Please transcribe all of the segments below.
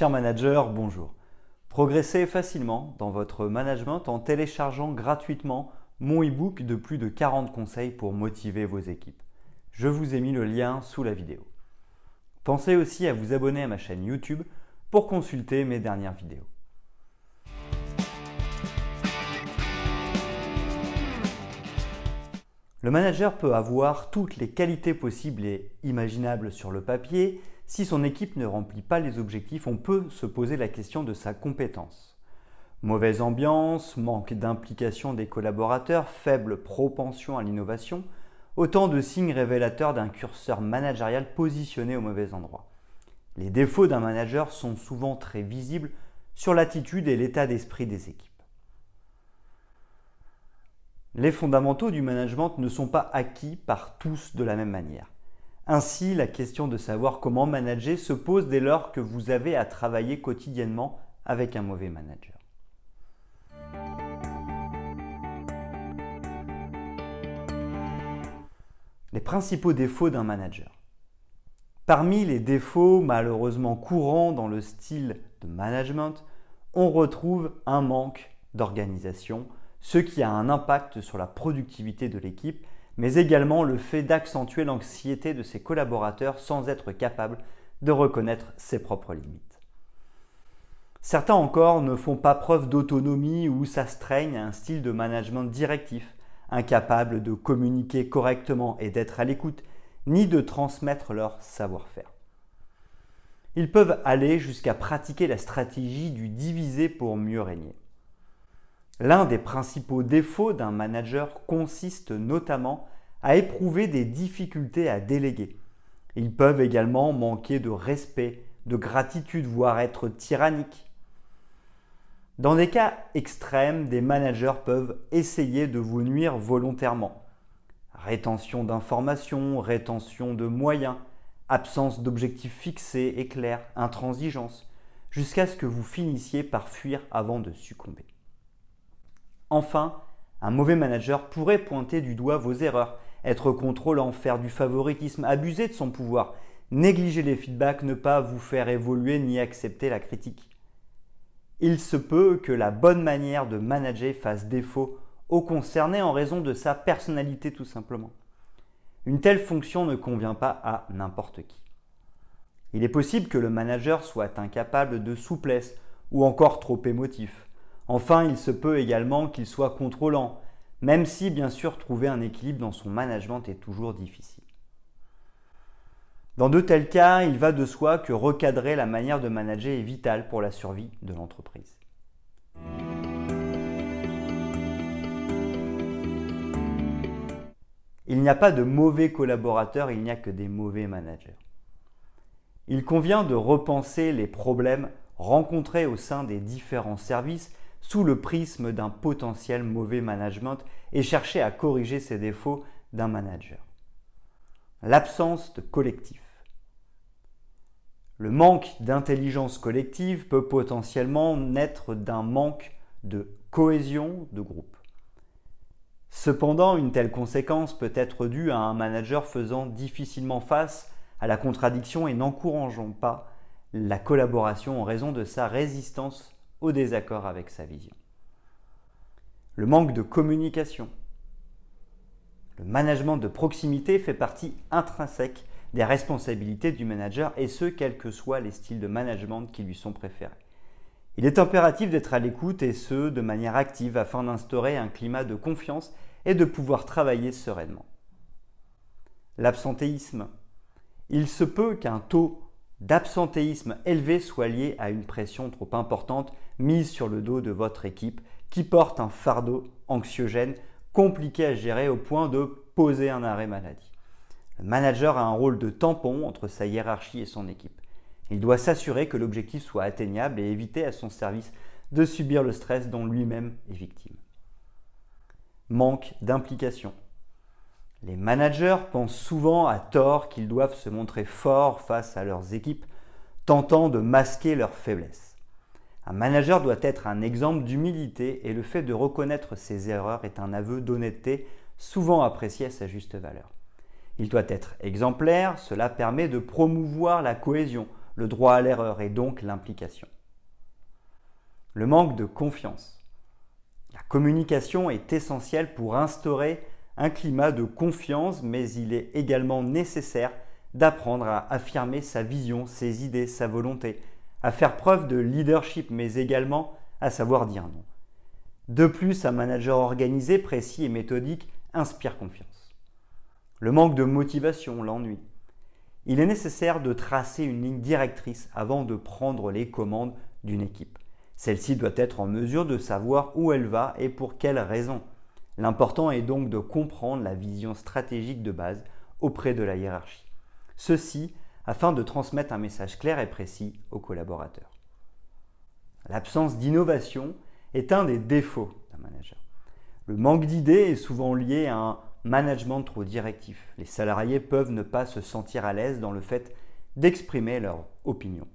Cher manager, bonjour. Progressez facilement dans votre management en téléchargeant gratuitement mon e-book de plus de 40 conseils pour motiver vos équipes. Je vous ai mis le lien sous la vidéo. Pensez aussi à vous abonner à ma chaîne YouTube pour consulter mes dernières vidéos. Le manager peut avoir toutes les qualités possibles et imaginables sur le papier. Si son équipe ne remplit pas les objectifs, on peut se poser la question de sa compétence. Mauvaise ambiance, manque d'implication des collaborateurs, faible propension à l'innovation, autant de signes révélateurs d'un curseur managérial positionné au mauvais endroit. Les défauts d'un manager sont souvent très visibles sur l'attitude et l'état d'esprit des équipes. Les fondamentaux du management ne sont pas acquis par tous de la même manière. Ainsi, la question de savoir comment manager se pose dès lors que vous avez à travailler quotidiennement avec un mauvais manager. Les principaux défauts d'un manager. Parmi les défauts malheureusement courants dans le style de management, on retrouve un manque d'organisation, ce qui a un impact sur la productivité de l'équipe, mais également le fait d'accentuer l'anxiété de ses collaborateurs sans être capable de reconnaître ses propres limites. Certains encore ne font pas preuve d'autonomie ou s'astreignent à un style de management directif, incapable de communiquer correctement et d'être à l'écoute, ni de transmettre leur savoir-faire. Ils peuvent aller jusqu'à pratiquer la stratégie du diviser pour mieux régner. L'un des principaux défauts d'un manager consiste notamment à éprouver des difficultés à déléguer. Ils peuvent également manquer de respect, de gratitude, voire être tyranniques. Dans des cas extrêmes, des managers peuvent essayer de vous nuire volontairement. Rétention d'informations, rétention de moyens, absence d'objectifs fixés et clairs, intransigeance, jusqu'à ce que vous finissiez par fuir avant de succomber. Enfin, un mauvais manager pourrait pointer du doigt vos erreurs, être contrôlant, faire du favoritisme, abuser de son pouvoir, négliger les feedbacks, ne pas vous faire évoluer ni accepter la critique. Il se peut que la bonne manière de manager fasse défaut au concerné en raison de sa personnalité tout simplement. Une telle fonction ne convient pas à n'importe qui. Il est possible que le manager soit incapable de souplesse ou encore trop émotif. Enfin, il se peut également qu'il soit contrôlant, même si bien sûr trouver un équilibre dans son management est toujours difficile. Dans de tels cas, il va de soi que recadrer la manière de manager est vital pour la survie de l'entreprise. Il n'y a pas de mauvais collaborateurs, il n'y a que des mauvais managers. Il convient de repenser les problèmes rencontrés au sein des différents services sous le prisme d'un potentiel mauvais management et chercher à corriger ces défauts d'un manager. L'absence de collectif. Le manque d'intelligence collective peut potentiellement naître d'un manque de cohésion de groupe. Cependant, une telle conséquence peut être due à un manager faisant difficilement face à la contradiction et n'encourageant pas la collaboration en raison de sa résistance au désaccord avec sa vision. Le manque de communication. Le management de proximité fait partie intrinsèque des responsabilités du manager et ce, quels que soient les styles de management qui lui sont préférés. Il est impératif d'être à l'écoute et ce, de manière active afin d'instaurer un climat de confiance et de pouvoir travailler sereinement. L'absentéisme. Il se peut qu'un taux d'absentéisme élevé soit lié à une pression trop importante mise sur le dos de votre équipe qui porte un fardeau anxiogène compliqué à gérer au point de poser un arrêt maladie. Le manager a un rôle de tampon entre sa hiérarchie et son équipe. Il doit s'assurer que l'objectif soit atteignable et éviter à son service de subir le stress dont lui-même est victime. Manque d'implication. Les managers pensent souvent à tort qu'ils doivent se montrer forts face à leurs équipes, tentant de masquer leurs faiblesses. Un manager doit être un exemple d'humilité et le fait de reconnaître ses erreurs est un aveu d'honnêteté souvent apprécié à sa juste valeur. Il doit être exemplaire, cela permet de promouvoir la cohésion, le droit à l'erreur et donc l'implication. Le manque de confiance. La communication est essentielle pour instaurer un climat de confiance, mais il est également nécessaire d'apprendre à affirmer sa vision, ses idées, sa volonté, à faire preuve de leadership, mais également à savoir dire non. De plus, un manager organisé, précis et méthodique inspire confiance. Le manque de motivation, l'ennui. Il est nécessaire de tracer une ligne directrice avant de prendre les commandes d'une équipe. Celle-ci doit être en mesure de savoir où elle va et pour quelles raisons. L'important est donc de comprendre la vision stratégique de base auprès de la hiérarchie. Ceci afin de transmettre un message clair et précis aux collaborateurs. L'absence d'innovation est un des défauts d'un manager. Le manque d'idées est souvent lié à un management trop directif. Les salariés peuvent ne pas se sentir à l'aise dans le fait d'exprimer leur opinion.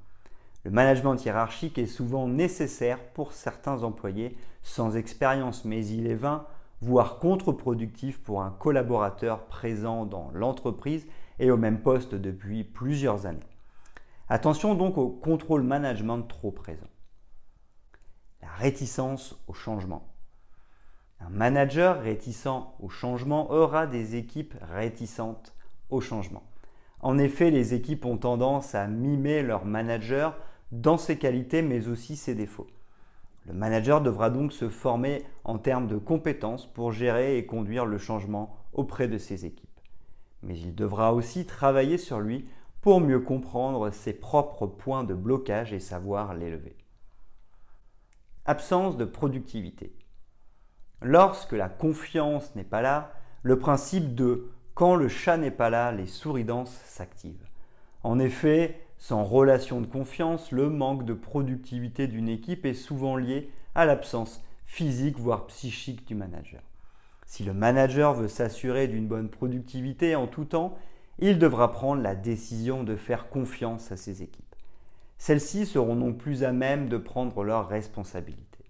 Le management hiérarchique est souvent nécessaire pour certains employés sans expérience, mais il est vain, voire contre-productif pour un collaborateur présent dans l'entreprise et au même poste depuis plusieurs années. Attention donc au contrôle management trop présent la réticence au changement. Un manager réticent au changement aura des équipes réticentes au changement. En effet, les équipes ont tendance à mimer leur manager dans ses qualités mais aussi ses défauts. Le manager devra donc se former en termes de compétences pour gérer et conduire le changement auprès de ses équipes. Mais il devra aussi travailler sur lui pour mieux comprendre ses propres points de blocage et savoir les lever. Absence de productivité. Lorsque la confiance n'est pas là, le principe de quand le chat n'est pas là, les souris dansent s'active. En effet, sans relation de confiance, le manque de productivité d'une équipe est souvent lié à l'absence physique voire psychique du manager. Si le manager veut s'assurer d'une bonne productivité en tout temps, il devra prendre la décision de faire confiance à ses équipes. Celles-ci seront non plus à même de prendre leurs responsabilités.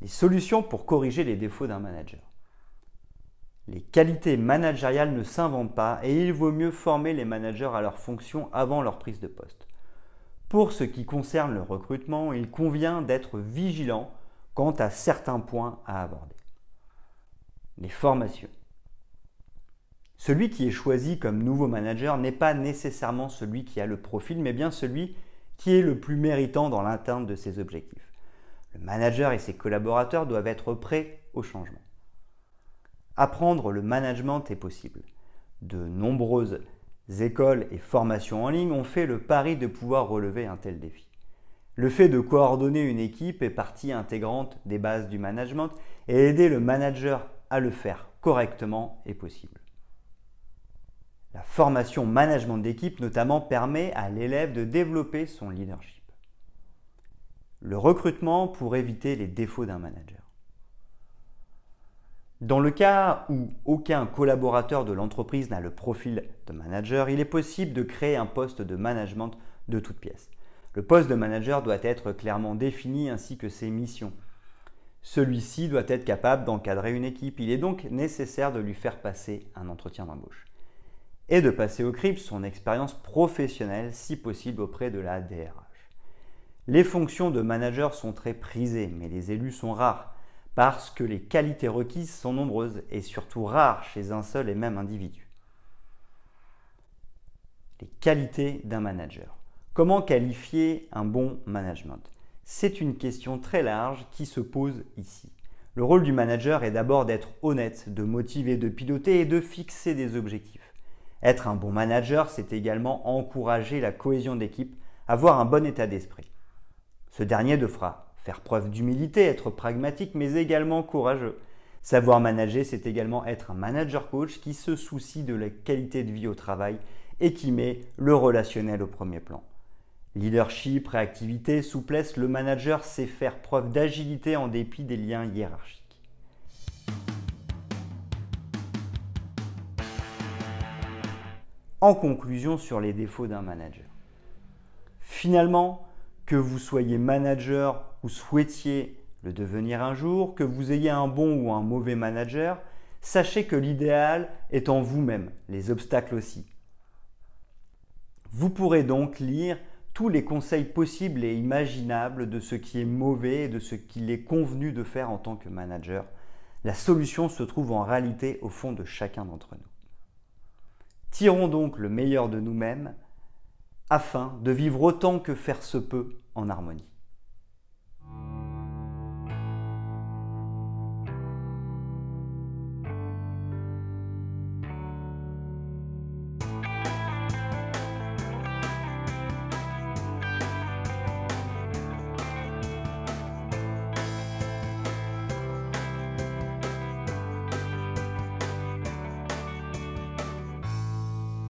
Les solutions pour corriger les défauts d'un manager. Les qualités managériales ne s'inventent pas et il vaut mieux former les managers à leurs fonctions avant leur prise de poste. Pour ce qui concerne le recrutement, il convient d'être vigilant quant à certains points à aborder. Les formations. Celui qui est choisi comme nouveau manager n'est pas nécessairement celui qui a le profil, mais bien celui qui est le plus méritant dans l'atteinte de ses objectifs. Le manager et ses collaborateurs doivent être prêts au changement. Apprendre le management est possible. De nombreuses écoles et formations en ligne ont fait le pari de pouvoir relever un tel défi. Le fait de coordonner une équipe est partie intégrante des bases du management et aider le manager à le faire correctement est possible. La formation management d'équipe notamment permet à l'élève de développer son leadership. Le recrutement pour éviter les défauts d'un manager. Dans le cas où aucun collaborateur de l'entreprise n'a le profil de manager, il est possible de créer un poste de management de toute pièce. Le poste de manager doit être clairement défini ainsi que ses missions. Celui-ci doit être capable d'encadrer une équipe. Il est donc nécessaire de lui faire passer un entretien d'embauche et de passer au crible son expérience professionnelle, si possible auprès de la DRH. Les fonctions de manager sont très prisées, mais les élus sont rares, parce que les qualités requises sont nombreuses et surtout rares chez un seul et même individu. Les qualités d'un manager. Comment qualifier un bon management? C'est une question très large qui se pose ici. Le rôle du manager est d'abord d'être honnête, de motiver, de piloter et de fixer des objectifs. Être un bon manager, c'est également encourager la cohésion d'équipe, avoir un bon état d'esprit. Ce dernier devra faire preuve d'humilité, être pragmatique, mais également courageux. Savoir manager, c'est également être un manager coach qui se soucie de la qualité de vie au travail et qui met le relationnel au premier plan. Leadership, réactivité, souplesse, le manager sait faire preuve d'agilité en dépit des liens hiérarchiques. en conclusion sur les défauts d'un manager. Finalement, que vous soyez manager ou souhaitiez le devenir un jour, que vous ayez un bon ou un mauvais manager, sachez que l'idéal est en vous-même, les obstacles aussi. Vous pourrez donc lire tous les conseils possibles et imaginables de ce qui est mauvais et de ce qu'il est convenu de faire en tant que manager. La solution se trouve en réalité au fond de chacun d'entre nous. Tirons donc le meilleur de nous-mêmes afin de vivre autant que faire se peut en harmonie.